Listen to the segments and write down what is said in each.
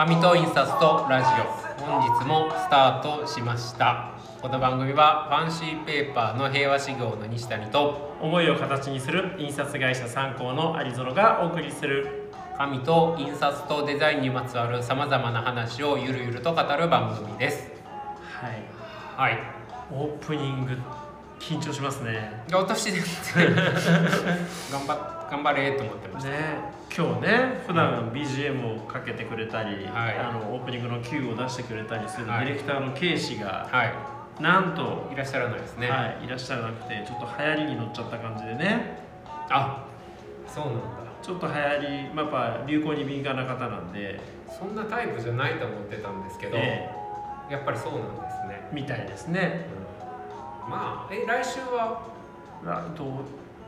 紙と印刷とラジオ。本日もスタートしました。この番組はファンシーペーパーの平和修行の西谷と思いを形にする印刷会社参考の有園がお送りする。紙と印刷とデザインにまつわるさまざまな話をゆるゆると語る番組です。はい。はい。オープニング緊張しますね。私です 頑張頑張れと思ってました、ね今日ね普段 BGM をかけてくれたり、はい。あのオープニングの Q を出してくれたりするデはい。ィレクターの K 氏が、はい。なんと、いらっしゃらないですね、はい、いらっしゃらなくてちょっと流行りに乗っちゃった感じでね。あそうなんだ。ちょっと流行り、まあ、やっぱ流行に敏感な方なんで、そんなタイプじゃないと思ってたんですけど、えやっぱりそうなんですね、みたいですねまあえ来週は？あどう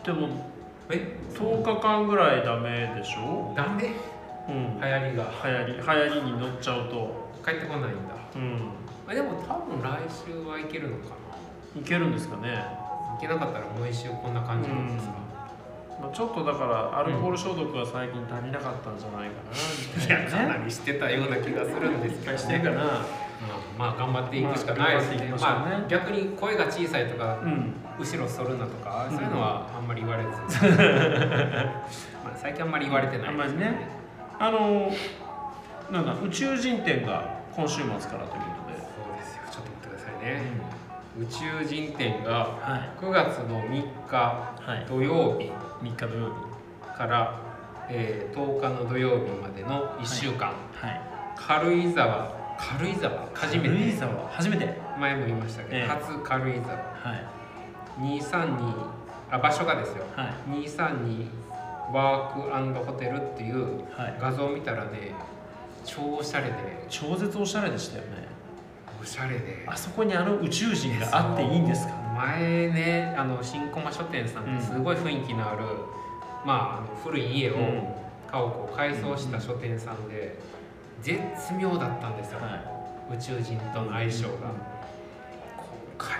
でもえ？10日間ぐらいダメでしょ、ダメ？うん、流行りが。流行り流行りに乗っちゃうと、帰ってこないんだ。うん、あでも多分来週はいけるのかいけるんですかね、ないけなかったらもう一週こんな感じなんですか、まあ、ちょっとだからアルコール消毒が最近足りなかったんじゃないかなみいたいなね。やかなりしてたような気がするんですけど、してるかなうん。まあ頑張っていくしかないですね,、まあまね。まあ逆に声が小さいとかうん。後ろ反るなとか、そういうのはあんまり言われず。まあ最近あんまり言われてないあんまりね。あのなんだ宇宙人展が今週末からということで、そうですよ。ちょっと待ってくださいね、宇宙人展がは9月の3日いはい。土曜日。3日土曜日。から、えー10日の土曜日までの1週間、はい。軽井沢軽井沢。初めて軽井沢。初めて。前も言いましたけど、ええ。初軽井沢。はい。232あ場所がですよ。はい。232ワークホテルっていうはい。画像を見たらね超おしゃれで。超絶おしゃれでしたよね。おしゃれで。あそこにあの宇宙人があっていいんですか？前ねあの新駒書店さんってすごい雰囲気のある、まああの古い家を、うん。家をこう改装した書店さんで絶妙だったんですよ、は宇宙人との相性が、うん。今回は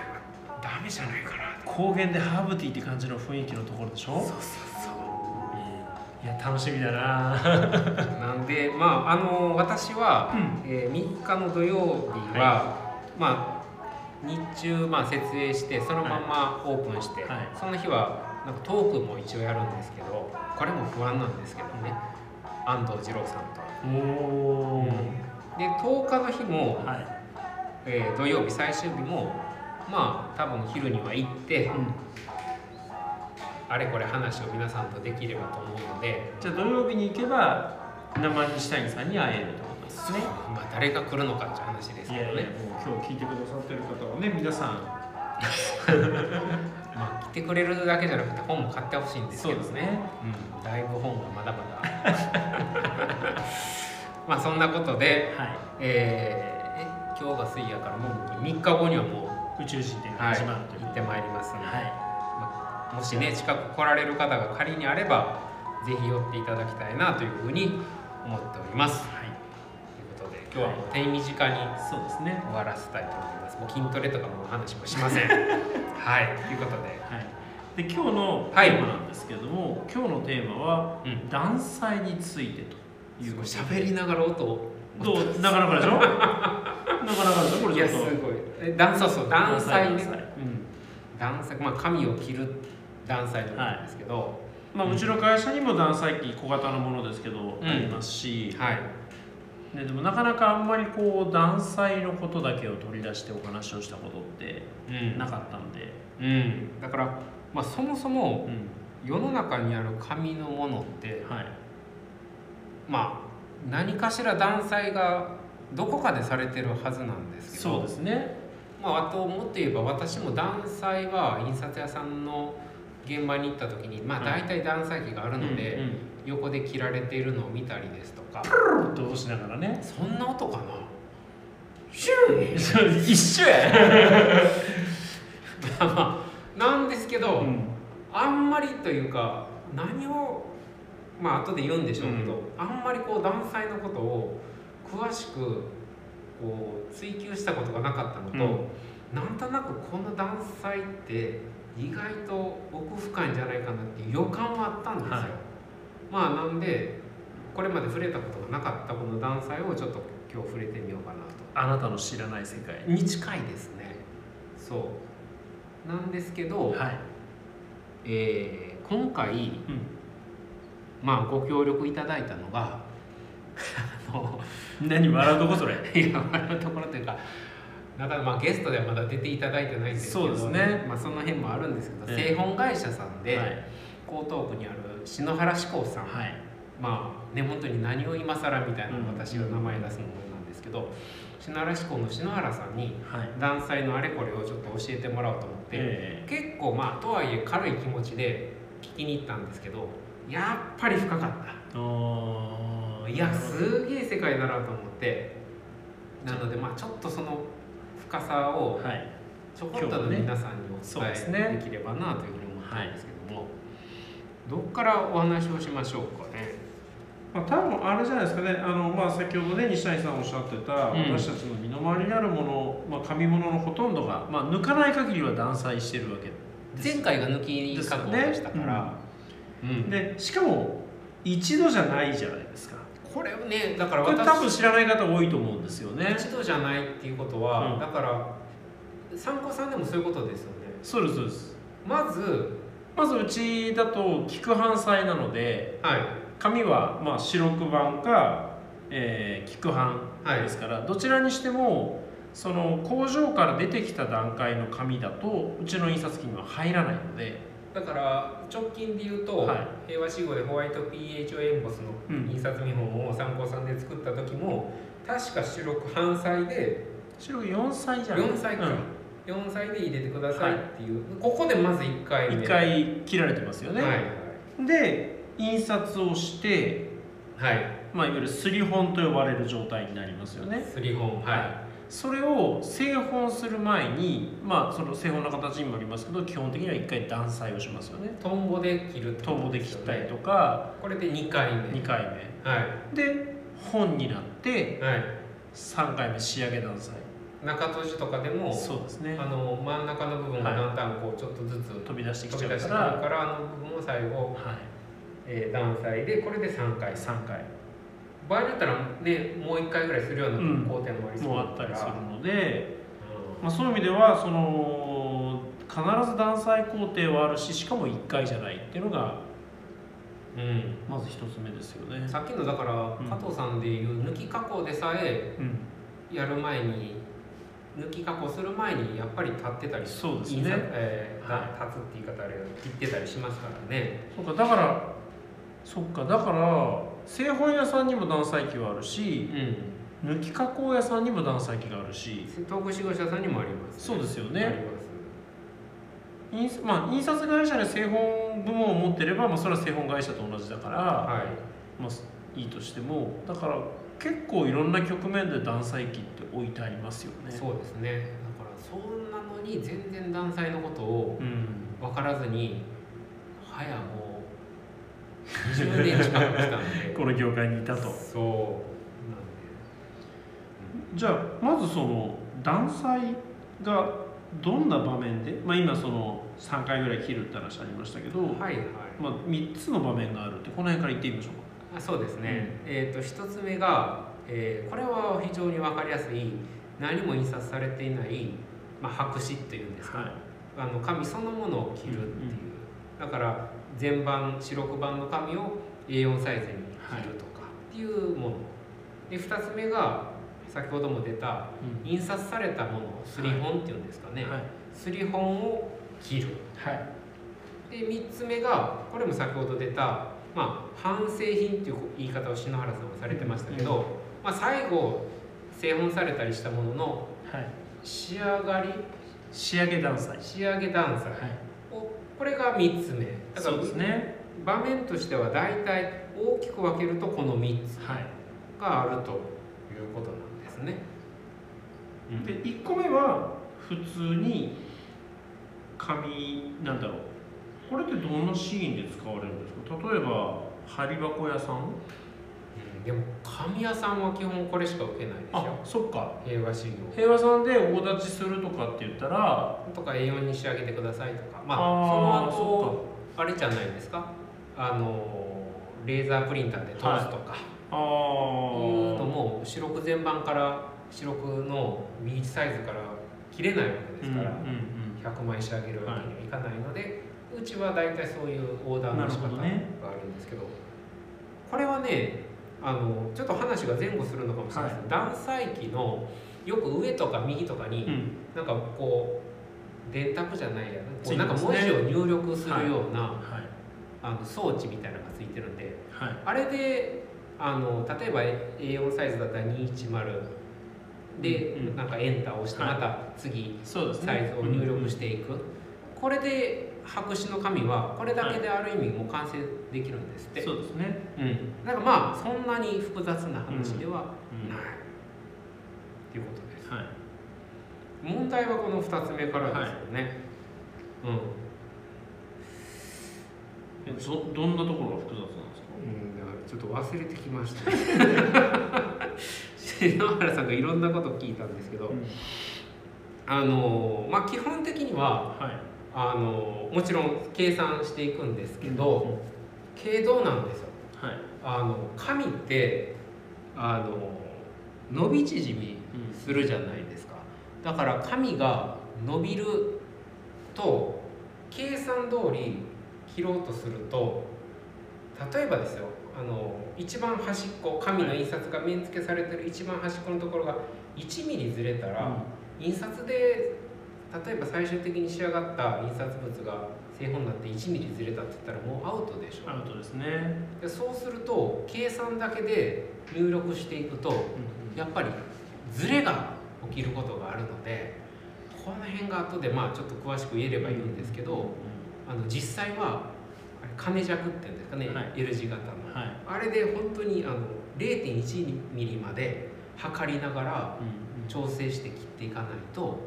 ダメじゃないかな。高原でハーブティーって感じの雰囲気のところでしょ？そうそういや楽しみだな。そ うなんでまああの私は、うん。えー3日の土曜日は、まあ日中、まあ、設営してそのままオープンして、はい。その日はなんかトークも一応やるんですけどこれも不安なんですけどね。安藤二郎さんと。おお、で10日の日も、はい、えー土曜日最終日もまあ多分昼には行って、うん、あれこれ話を皆さんとできればと思うので、じゃあ土曜日に行けば生西谷さんに会えるってことですね。まあ誰が来るのかっていう話ですいやいやけどねもう今日聞いてくださってる方はね皆さん。まあ来てくれるだけじゃなくて本も買ってほしいんですけどね。ね。うん、だいぶ本はまだまだまあそんなことで、はい。えーえ今日が水やからもう3日後にはも宇宙人展う、はい、が始まるという。行ってまいりますので、はもしね近く来られる方が仮にあればぜひ寄っていただきたいなというふうに思っております。い、はい、ということで今日はもう手短にそうですね終わらせたいと思います。もう筋トレとかの話もしません。はい、ということで、はい。で今日のテはい。ーマなんですけども、今日のテーマはうん、断裁についてとい。うことで喋りながら音を。どう？なかなかでしょ？なかなかでしょ？これいやちょっと。すごい。え断そうそう断裁ね。断。裁うん。まあ髪を切る断裁なんですけど、まあ、うちの会社にも断裁機小型のものですけど、うん。ありますし、はい、ね、でもなかなかあんまりこう断裁のことだけを取り出してお話をしたことってうん。なかったんで、うん、だからまあそもそもうん。世の中にある紙のものってはいまあ何かしら断裁がどこかでされてるはずなんですけど。そうですね。まあ、あともっと言えば私も断裁は印刷屋さんの現場に行った時に、まあ、はい大体断裁機があるので、横で切られているのを見たりですとか。プルッと落としながらね。そんな音かな。シュー 一緒や、まあなんですけど、うん。あんまりというか何をまあ後で言うんでしょうけど、あんまりこう断裁のことを詳しくこう追求したことがなかったのと、なんとなくこの断裁って意外と奥深いんじゃないかなっていう予感はあったんですよ。はい。まあなんでこれまで触れたことがなかったこの断裁をちょっと今日触れてみようかなと。あなたの知らない世界。に近いですね。そう。なんですけど、はい。えー今回、うんまあご協力いただいたのがあの何笑うとこそれ？いや笑うところというかなかなかまあゲストではまだ出ていただいてないんですけどそうですね。まあ、その辺もあるんですけど、ええ。製本会社さんで、はい。江東区にある篠原志功さん、はい。まあね本当に何を今更みたいなうん。私が名前出すのもなんですけど篠原志功の篠原さんにはい。断裁のあれこれをちょっと教えてもらおうと思って、え。結構まあとはいえ軽い気持ちで聞きに行ったんですけどやっぱり深かった。いやすげえ世界だなと思って。なのでまあちょっとその深さをはい。ちょこっとでも今日はね。皆さんにそうですお伝えねできればなというふうに思ったんですけども、どっからお話をしましょうかね。まあ、多分あれじゃないですかね。あの、まあ、先ほどね西谷さんおっしゃってた、うん。私たちの身の回りにあるもの、まあ、紙物のほとんどが、まあ、抜かない限りは断裁してるわけです。前回が抜き加工でしたから、うん。でしかも一度じゃないじゃないですか。これをねだからこれ多分私知らない方多いと思うんですよね。一度じゃないっていうことは、うん。だから参考さんでもそういうことですよね。そうですそうです。まずまずうちだと菊半裁なのではい。紙はまあ白黒板か、えー、菊半ですから、どちらにしてもその工場から出てきた段階の紙だとうちの印刷機には入らないので、だから直近で言うと、はい。平和仕号でホワイト PHO エンボスのうん、印刷見本を参考さんで作った時も確か主力半歳で白黒4歳じゃない4歳か、うん。4歳で入れてくださいっていう、ここでまず1回目。1回切られてますよね、はいで印刷をして、はい。はいまあ、いわゆるすり本と呼ばれる状態になりますよね。すり本はそれを製本する前にまあその製本の形にもありますけど基本的には1回断裁をしますよね。いトンボで切るトンボで切ったりとかこれで2回目。2回はい。目で本になってはい。3回目仕上げ断裁。中閉じとかでもそうですね。あの真ん中の部分がはい。だんだんこうちょっとずつ飛び出してき飛び出してちゃうからあの部分を最後、はい。えー、断裁でこれで3回。3回場合によったらねもう1回ぐらいするようなうん工程もありそうあったりするので、まあ、そういう意味ではその必ず断裁工程はあるししかも1回じゃないっていうのがうん。まず1つ目ですよね。さっきのだからうん。加藤さんでいう抜き加工でさえうん、やる前に抜き加工する前にやっぱり立ってたりそうですね。えーはい。立つって言い方あれ切ってたりしますからね。そうかだからそっかだから製本屋さんにも断裁機はあるしうん。抜き加工屋さんにも断裁機があるし。東北仕事者さんにもあります、そうですよね。印,、まあ、印刷会社で製本部門を持ってれば、まあ、それは製本会社と同じだから、はい。まあ、いいとしても。だから結構いろんな局面で断裁機って置いてありますよね。そうですね。だからそんなのに全然断裁のことをうん。分からずに早もう20年近く来たんで。この業界にいたと。そうじゃあまずその断裁がどんな場面で、まあ、今その3回ぐらい切るって話ありましたけど、はいはい。まあ、3つの場面があるってこの辺から言ってみましょうか？あそうですね、えっ、と一つ目が、えーこれは非常に分かりやすい何も印刷されていない、まあ、白紙っていうんですか、はい。あの紙そのものを切るっていう、だから全版白黒板の紙を A4 サイズに切るとかっていうもの、で2つ目が先ほども出たうん。印刷されたものすり本っていうんですかね、はい。すり本を切る。はい。で3つ目がこれも先ほど出た、まあ、半製品っていう言い方を篠原さんはされてましたけど、まあ、最後製本されたりしたもののはい。仕上がり仕上げ断裁仕上げ断裁はい。をこれが3つ目。だからそうですね。場面としては大体大きく分けるとこの3つはい。があるということなんですね。で1個目は普通に紙なんだろう。これってどんなシーンで使われるんですか？例えば針箱屋さん？でも紙屋さんは基本これしか受けないですあよそっか。平和修行平和さんで大立ちするとかって言ったら。とか A4 に仕上げてくださいとか。まああーその後あれじゃないですか？あのレーザープリンターで通すとか、はい、いうのも主力全般から主力の B サイズから切れないわけですから、うんうんうん、100枚仕上げるわけにはいかないので、はい、うちは大体そういうオーダーの仕方があるんですけど、ね、これはねあのちょっと話が前後するのかもしれないです、はい、断裁機のよく上とか右とかに、うん、なんかこう電卓じゃないやな、ね、なんか文字を入力するような、はい、あの装置みたいなのがついてるんで、はい、あれであの例えば A4 サイズだったら210で、うん、なんかエンターを押してまた次、サイズを入力していく、これで白紙の紙はこれだけである意味もう完成できるんですって、そうですね、うん、だからまあそんなに複雑な話ではない、っていうことです、はい、問題はこの2つ目からですよね、はい、うん。どどんなところが複雑なんですか、うん、だからちょっと忘れてきました。ね 篠原さんがいろんなこと聞いたんですけど、うん、あのまあ基本的には、はい、あのもちろん計算していくんですけど、うん、経度なんですよ、はい、あの紙ってあの伸び縮みするじゃないですか、だから紙が伸びると計算通り切ろうとすると例えばですよあの一番端っこ紙の印刷が面付けされてる一番端っこのところが1ミリずれたら、印刷で例えば最終的に仕上がった印刷物が製本になって1ミリずれたって言ったらもうアウトでしょ。アウトですね。でそうすると計算だけで入力していくと、やっぱりずれが起きることがあるのでこの辺が後でまあちょっと詳しく言えればいいんですけど、あの実際は金尺っていうんですかね、はい、L 字型の、はい、あれで本当にあの0.1ミリまで測りながら調整して切っていかないと、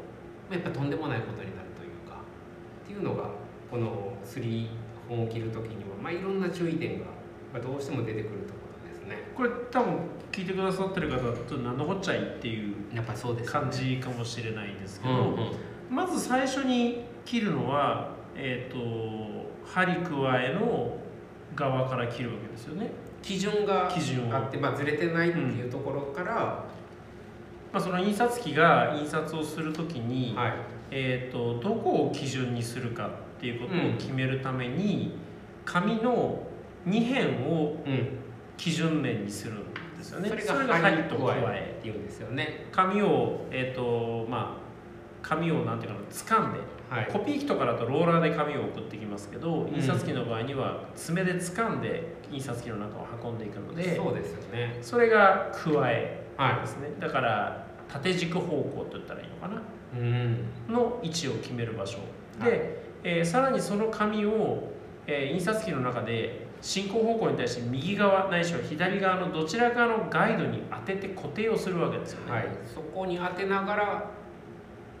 やっぱとんでもないことになるというかっていうのがこの3本を切る時には、まあ、いろんな注意点がどうしても出てくるところですね。これ多分聞いてくださってる方はちょっと何のこっちゃいっていう感じかもしれないんですけど、うんうん、まず最初に切るのは、えーと、針加えの側から切るわけですよね。基準があって、まあ、ずれてないっていうところから、まあ、その印刷機が印刷をするときに、はい、えーと、どこを基準にするかっていうことを決めるために、うん、紙の2辺を基準面にするんですよね。それが針と加えっていうんですよね。紙を、えーとまあ、紙をなんていうかな掴んで、はい、コピー機とかだとローラーで紙を送ってきますけど、印刷機の場合には爪で掴んで印刷機の中を運んでいくのでそうですよね。それが加えですね、はい、だから縦軸方向と言ったらいいのかな、うん、の位置を決める場所。で、はい、えー、さらにその紙を、えー、印刷機の中で進行方向に対して右側ないしは左側のどちらかのガイドに当てて固定をするわけですよね、はい、そこに当てながら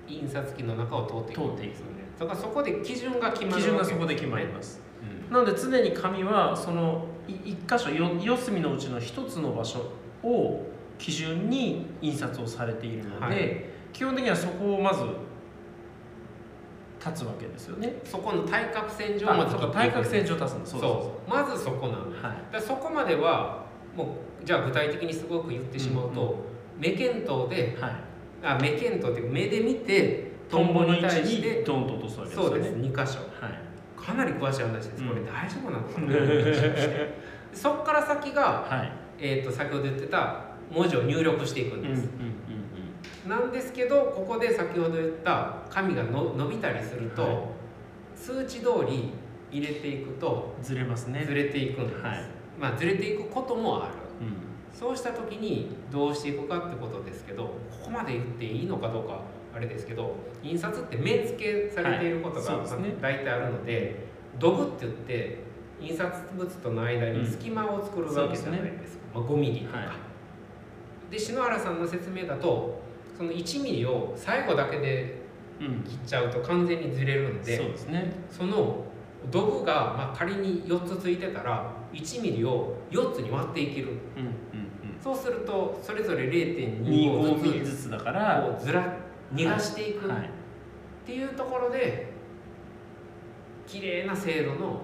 印刷機の中を通っていく。通っていくだからそこで基準が決まる、ね、基準がそこで決まります、うん、なので常に紙はその一箇所四隅のうちの一つの場所を基準に印刷をされているので、はい、基本的にはそこをまず立つわけですよね。そこの対角線上まず対角線上立つんですそうまずそこなんです、はい、そこまではもうじゃあ具体的にすごく言ってしまうと、うんうん、目見当で、はい、あ目見当っていうか目で見てトンボに対してドンと落とすわけですよね。そうです2箇所、はい、かなり詳しい話です、うん、これ大丈夫なのかな？そこから先が、はい、えー、と先ほど言ってた文字を入力していくんです、なんですけどここで先ほど言った紙がの伸びたりすると、はい、数値通り入れていくとずれますね。ずれていくんです、はい、まあずれていくこともある、うん、そうした時にどうしていくかってことですけどここまで言っていいのかどうかあれですけど印刷って目付けされていることが、はい。ね、大体あるのでドブって言って印刷物との間に隙間を作るわけじゃないですか、うん、まあ、5ミリとか、で篠原さんの説明だとその1ミリを最後だけで切っちゃうと完全にずれるんで、そうですね、その道具がまあ仮に4つついてたら1ミリを4つに割っていける、うんうんうん、そうするとそれぞれ0.25ミリずつだからずら逃がしていく、はいはい、っていうところで綺麗な精度の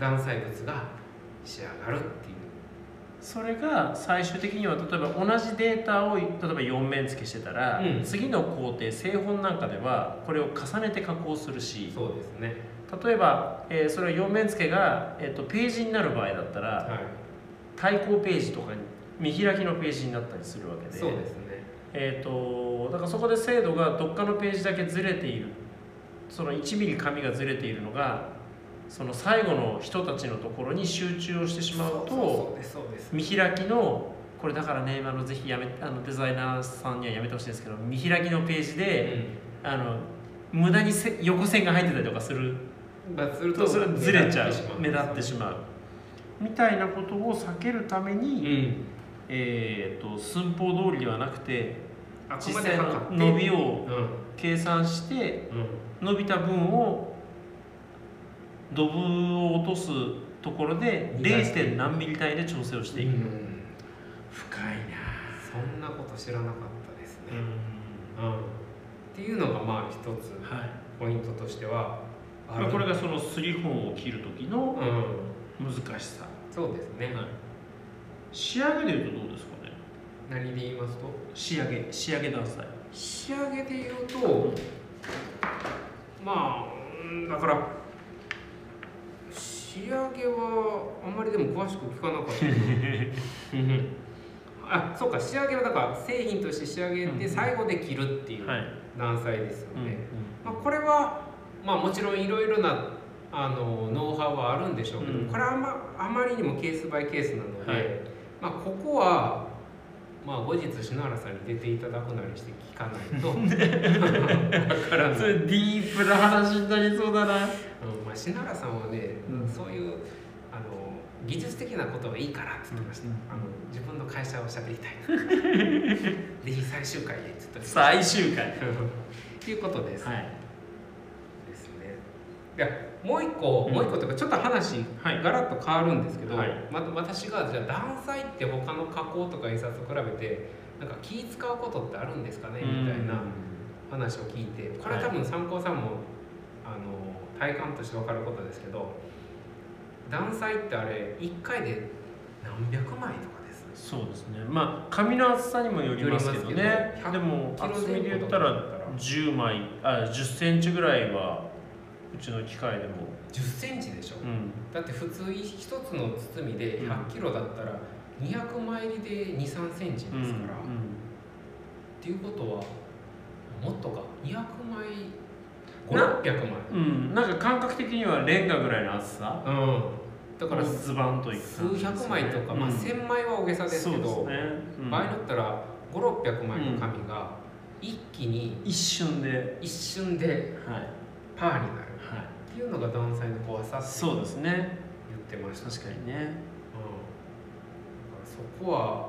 断裁物が仕上がるっていうそれが最終的には例えば同じデータを例えば4面付けしてたら、うん。次の工程製本なんかではこれを重ねて加工するしそうですね。例えば、えーそれは4面付けが、えー、とページになる場合だったらはい。対抗ページとかに見開きのページになったりするわけでそうですね。えー、とだからそこで精度がどっかのページだけずれているその1ミリ紙がずれているのがその最後の人たちのところに集中をしてしまうと見開きのこれだからねあのぜひやめあのデザイナーさんにはやめてほしいんですけど見開きのページで、あの無駄にせ横線が入ってたりとかする。ととそれずれちゃう目目立立ってしまう。みたいなことを避けるために、うん。えー、と寸法通りではなくて実際の伸びをうん。計算してうん。伸びた分をドブを落とすところで逃がして。0. 何ミリ単位で調整をしていく、うん。深いそんなこと知らなかったですね、な、うん。っていうのがまあ一つはい。ポイントとしてはあまあ、るこれがそのすり本を切る時のうん。難しさ、そうですね、はい。仕上げでいうとどうですかね？何で言いますと？仕上げ。仕上げ段階。仕上げで言うとまあうんだから仕上げはあんまりでも詳しく聞かなかったうん あそうか仕上げはだから製品として仕上げて最後で切るっていうはい、段階ですようんね、まあ、これは、まあ、もちろんいろいろなあのノウハウはあるんでしょうけど、うん。これはあまあまりにもケースバイケースなので、はい。まあ、ここは、まあ、後日篠原さんに出ていただくなりして聞かないと。わからない、それディープな話になりそうだな。うんまあ、篠原さんはね、うん。そういうあの技術的なことはいいからって言ってました、うんあの自分の会社を喋りたい。ぜひ最終回でって言って最終回。っ ていうことです、はい。ですね。いやもう一個、うん。もう一個というかちょっと話はい。ガラッと変わるんですけど、はい。ま私がじゃあ断裁って他の加工とか印刷と比べてなんか気使うことってあるんですかねみたいな話を聞いてこれは多分参考さんも、あの体感として分かることですけど断裁ってあれ1回で何百枚とかです。そうですね。まあ紙の厚さにもよりますけどね。でも100厚みで言ったら10枚あ10センチぐらいはうちの機械でも。10センチでしょ、うん。だって普通一つの包みで100キロだったら200枚入りで23センチですから、うんっていうことはもっとか。200枚な5600枚うん、うん、なんか感覚的にはレンガぐらいの厚さ。うん。だからズバンといくね。百枚とか、まあ、うん。1000枚は大げさですけどそうですね、うん。場合によったら5600枚の紙が一気に一瞬で。一瞬ではい、パーになる。はい、っていうのが断裁の怖さってそうですね。言ってました、確かにね。うん、だからそこは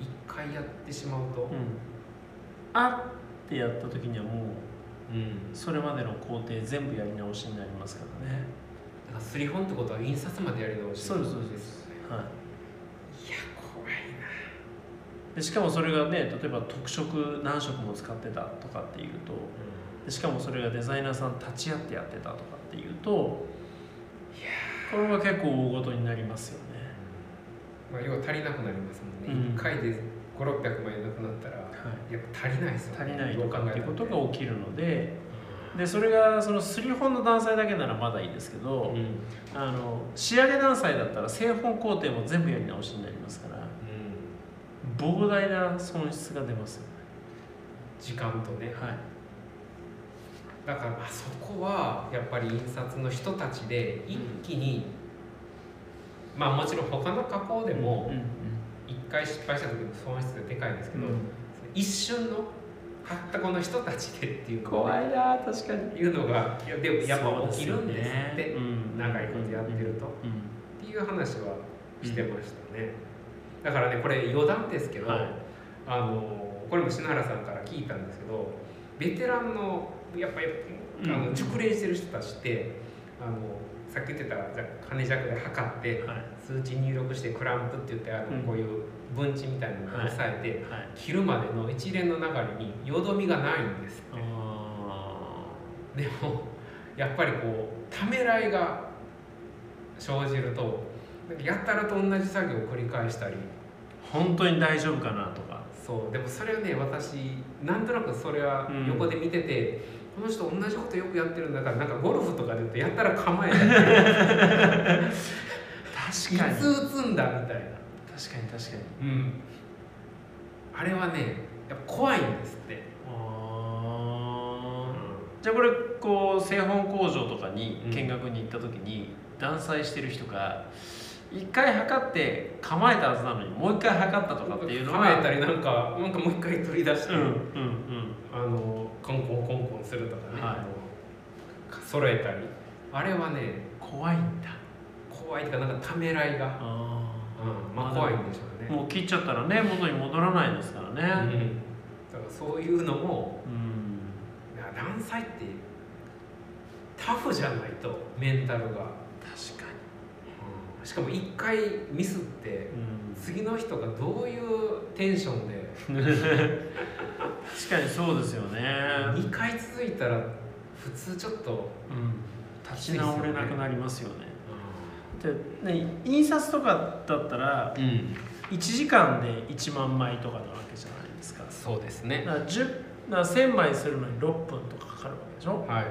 一回やってしまうとうん。あってやった時にはもううん。それまでの工程全部やり直しになりますからね。だからすり本ってことは印刷までやり直しそうですそうです。はい。や怖いでしかもそれがね例えば特色何色も使ってたとかっていうとでしかもそれがデザイナーさん立ち会ってやってたとかっていうとこれは結構大ごとになりますよね。な、まあ、要は足りなくなりますもんね、うん。1回で5600枚なくなったらはいやっぱ足りないですよ足りないとかっていうことがが起きるので。でそれがそのすり本の段階だけならまだいいですけど、うん。あの仕上げ段階だったら製本工程も全部やり直しになりますから。膨大な損失が出ます。よね時間とね。はい。だからあそこはやっぱり印刷の人たちで一気に、まあもちろん他の加工でもうんうん。一回失敗した時の損失がでかいんですけど、うん一瞬のたったこの人たちでっていうの怖いな確かに。いうのがいやでもやっぱ起きるんですって。ねうん。長いことやってると。うん。っていう話はしてましたね、だからねこれ余談ですけど、はい。あのこれも篠原さんから聞いたんですけどベテランのやっぱりあのうん熟練してる人たちってあのさっき言ってたじゃあ金尺で測ってはい。数値入力してクランプって言ってあの、うん。こういう分値みたいなのを押さえて、はい。切るまでの一連の流れによどみがないんですでもやっぱりこうためらいが生じるとやったらと同じ作業を繰り返したり。本当に大丈夫かなとかそうでもそれはね私なんとなくそれは横で見てて、うん、この人同じことよくやってるんだからなんかゴルフとかで言うとやったら構えたり確かに。いつ打つんだみたいな。確かに確かに。うん。あれはねやっぱ怖いんですって。じゃあこれこう製本工場とかに見学に行った時に、断裁してる人が一回測って構えたはずなのにもう一回測ったとかっていうのは構えたりなんかなんかもう一回取り出して、うんうんうん、あのコンコンコンコンするとかね、はい、揃えたり。あれはね怖いんだ。怖いっていうかなんかためらいがあ、うん、まあ怖いんでしょうね。もう切っちゃったらね元に戻らないですからね、うん、だからそういうのも、うん、いや断裁ってタフじゃないとメンタルがしかも1回ミスって、次の人がどういうテンションで。確かにそうですよね。2回続いたら普通ちょっと、うん、立ち直れなくなりますよね、うん、でね印刷とかだったら、うん、1時間で1万枚とかなわけじゃないですか。そうですね。だから10だから1000枚するのに6分とかかかるわけでしょ？はい。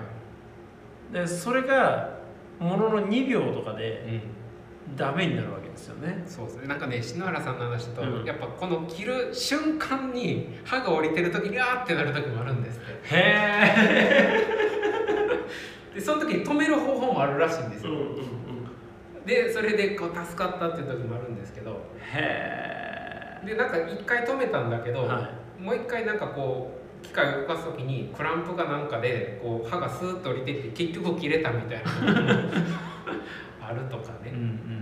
でそれがものの2秒とかで、うんダメになるわけですよね。そうですね。なんかね篠原さんの話だと、うん、やっぱこの切る瞬間に歯が降りてる時にあーってなる時もあるんですって。へえでその時に止める方法もあるらしいんですよ、うんうんうん、でそれでこう助かったっていう時もあるんですけど。へえでなんか一回止めたんだけど、はい、もう一回なんかこう機械を動かす時にクランプかなんかでこう歯がスーッと降りてって結局切れたみたいな あるとかね、うんうん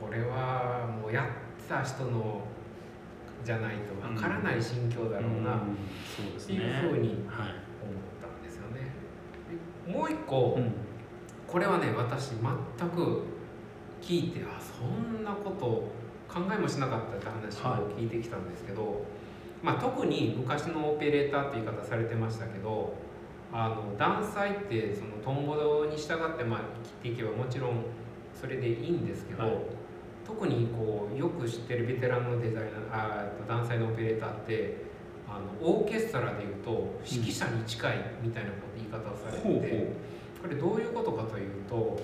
これはもうやった人のじゃないとわからない心境だろうなっていうふうに思ったんですよね。もう一個、これはね私全く聞いてあそんなこと考えもしなかったって話を聞いてきたんですけど、はい、まあ、特に昔のオペレーターって言い方されてましたけどあの断裁ってそのトンボに従ってまあ切っていけばもちろんそれでいいんですけど、はい。特にこうよく知ってるベテランのデザイナーあダンサーのオペレーターってあのオーケストラでいうと指揮者に近いみたいな言い方をされてて、これどういうことかというと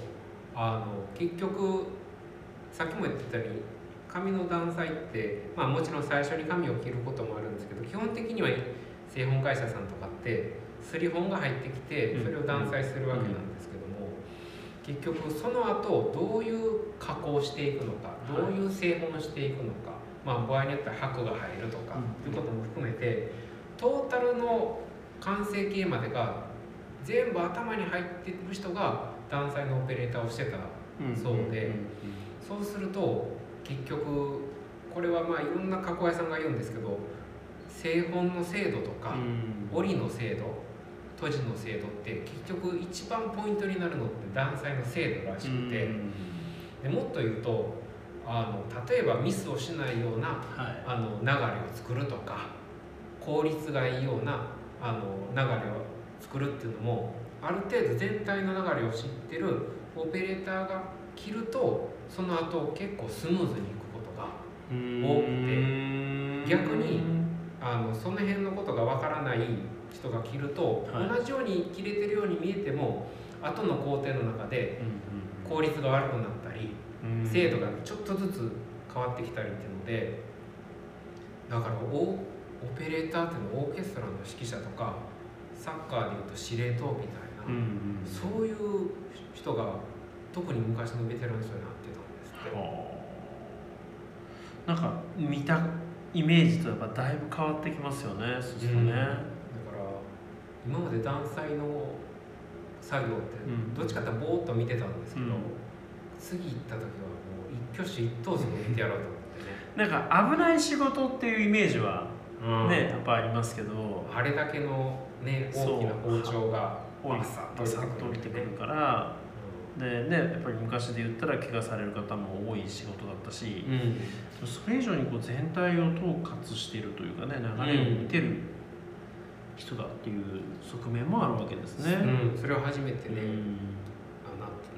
あの結局さっきも言ってたように紙の断裁って、まあ、もちろん最初に紙を切ることもあるんですけど基本的には製本会社さんとかってすり本が入ってきてそれを断裁するわけなんですけど結局その後どういう加工していくのかどういう製本していくのか、まあ、場合によっては箔が入るとかということも含めてトータルの完成形までが全部頭に入ってる人が断裁のオペレーターをしてたそうでそうすると結局これはまあいろんな加工屋さんが言うんですけど製本の精度とか織の精度閉じの精度って結局一番ポイントになるのって断裁の精度らしくて。でもっと言うとあの例えばミスをしないような、はい、あの流れを作るとか効率がいいようなあの流れを作るっていうのもある程度全体の流れを知ってるオペレーターが切るとその後結構スムーズにいくことが多くて。逆にあのその辺のことがわからない人が着ると、はい、同じように着れてるように見えても後の工程の中で効率が悪くなったり、うん、精度がちょっとずつ変わってきたりっていうのでだからオペレーターっていうのはオーケストラの指揮者とかサッカーでいうと司令塔みたいな、うんうん、そういう人が特に昔のベテランの人になってたんですって。なんか見たイメージとやっぱだいぶ変わってきますよねそうするとね、うん今まで断裁の作業ってどっちかってぼーっと見てたんですけど、うん、次行った時はもう一挙手一投足で見てやろうと思ってね。なんか危ない仕事っていうイメージはね、やっぱありますけど。あれだけのね大きな包丁がバサッと降りてくるから、でねやっぱり昔で言ったら怪我される方も多い仕事だったし、うん、それ以上にこう全体を統括しているというかね流れを見てる人だっていう側面もあるわけですね。うん、それを初めてね、うん、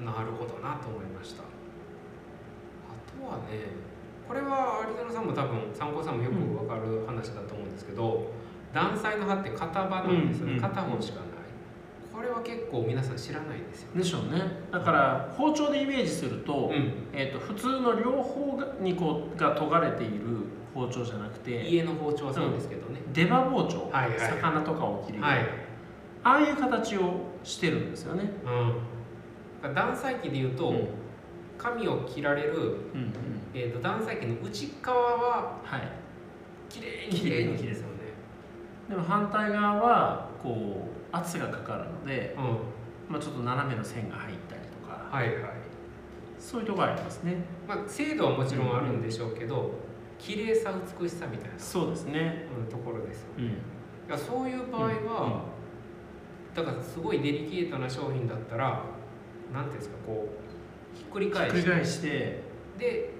ななるほどなと思いました。とはねこれは有園さんも多分参考さんもよく分かる話だと思うんですけど、断裁の刃って片刃なんですよね、うん片方しかない。これは結構皆さん知らないですよね。でしょうね。だから包丁でイメージすると,、うん。えー、と普通の両方にこうが研がれている包丁じゃなくて家の包丁はそうですけどね、出刃包丁、はいはい。魚とかを切る、はい、ああいう形をしてるんですよね、うん、断裁機でいうと、うん。紙を切られる、うんうん。えー、と断裁機の内側ははい。綺麗に綺麗に綺麗にですよね、でも反対側はこう圧がかかるので、うん、まあ、ちょっと斜めの線が入ったりとか。はいはい。そういうところありますね。まあ精度はもちろんあるんでしょうけど、綺麗さ美しさみたいな、そうですね。うん、ところですようん。いやそういう場合は、だからすごいデリケートな商品だったらなんていうんですかこうひっくり返して返して、で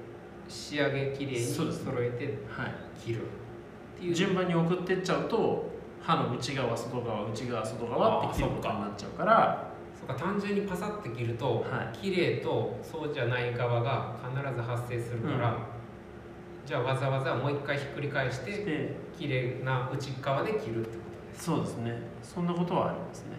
仕上げ綺麗に揃えては切る。っていい、う。順番に送ってっちゃうと刃の内側外側内側外側って切ることになっちゃうから。そうか。単純にパサッて切ると、は綺麗とそうじゃない側が必ず発生するから、うんじゃあわざわざもう一回ひっくり返してで綺麗な内側で切るってことですそうですね。そんなことはありますね。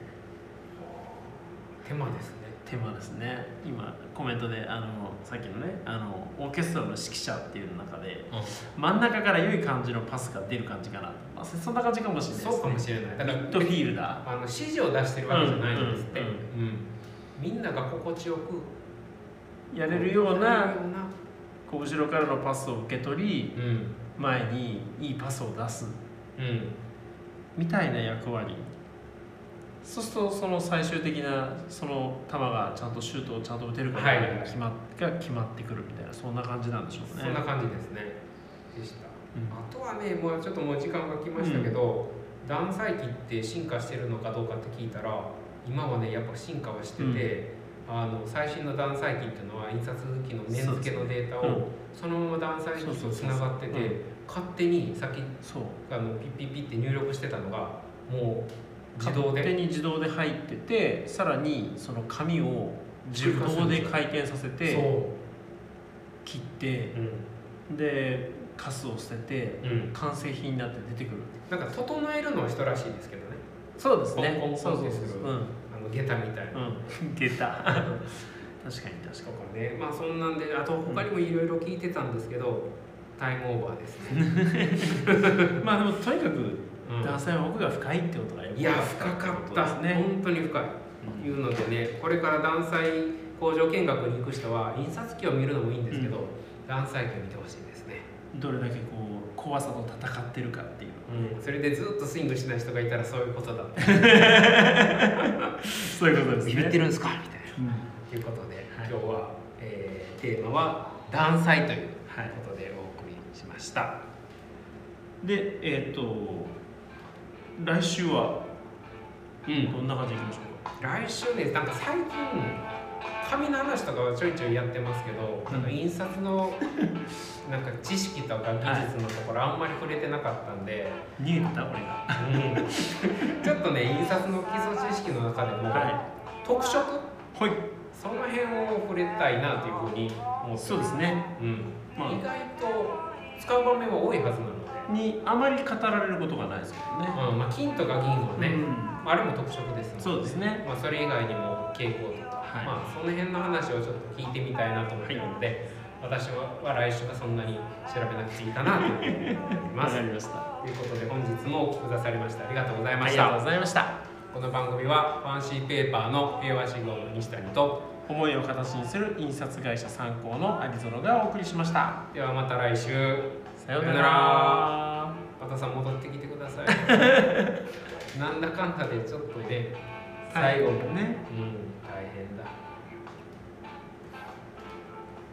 手間ですね。手間ですね。今コメントであのさっきのねあのオーケストラの指揮者っていう中で真ん中から良い感じのパスが出る感じかな、まあ、そんな感じかもしれないね、そうかもしれない。だからミッドフィールダあの指示を出してるわけじゃないんですって、うんうんうん。みんなが心地よくーやれるようなこう後ろからのパスを受け取りうん。前にいいパスを出す。うん。みたいな役割。そうするとその最終的なその球がちゃんとシュートをちゃんと打てるかが決ま,、が決まってくるみたいな。そんな感じなんでしょうね。そんな感じですね。でした。うん。あとはねもうちょっともう時間が来ましたけど、断裁機って進化してるのかどうかって聞いたら今はねやっぱ進化はしてて、あの最新の断裁機っていうのは印刷機の面付けのデータをそのまま断裁機とつながってて勝手にさっきそう。あのピッピッピって入力してたのがもう自動で。勝手に自動で入っててさらにその紙を自動で回転させてそ切ってう、うん。でカスを捨ててうん、完成品になって出てくる。なんか整えるのは人らしいですけどね。そうですね。コンコンそうコンってすうんあの下駄みたいな、うん。出た確かに確かとかね。まあそんなんであと他にもいろいろ聞いてたんですけど、タイムオーバーですね、に まあでもとにかくうん。男性は奥が深いってことがよくいやわ深かこったとですね、本当に深い。いうのでねこれから断裁工場見学に行く人は印刷機を見るのもいいんですけど、断裁機を見てほしいですね、どれだけこう怖さと戦ってるかっていううん、それでずっとスイングしない人がいたらそういうことだ。そういうことですね。ビビってるんですか？みたいな。うん。ということで、はい。今日は、えーテーマは断裁というはいことでお送りしました、でえっ、と来週はうん。どんな感じでいきましょうか、来週ねなんか最近紙の話とかはちょいちょいやってますけど、なんか印刷のなんか知識とか技術のところあんまり触れてなかったんで、逃げてた俺が。うん。ちょっとね印刷の基礎知識の中でも、は特色？はい。その辺を触れたいなというふうに思ってそうですね、うん。まあ。意外と使う場面は多いはずなので、にあまり語られることがないですけどね、うん。まあ、金とか銀はね、うん。あれも特色ですのそうですね。まあ、それ以外にも傾向とか、はい。まあ、その辺の話をちょっと聞いてみたいなと思ってるので、私は来週はそんなに調べなくていいかなと思っております。わかりました。ということで本日もお聞きくださりましてありがとうございましありがとうた。ございました。この番組はファンシーペーパーの平和志号の西谷と思いを形にする印刷会社参考のアリゾノがお送りしました。ではまた来週。さようなら。和田さん戻ってきてください。なんだかんだでちょっとね最後もね。うん大変だ。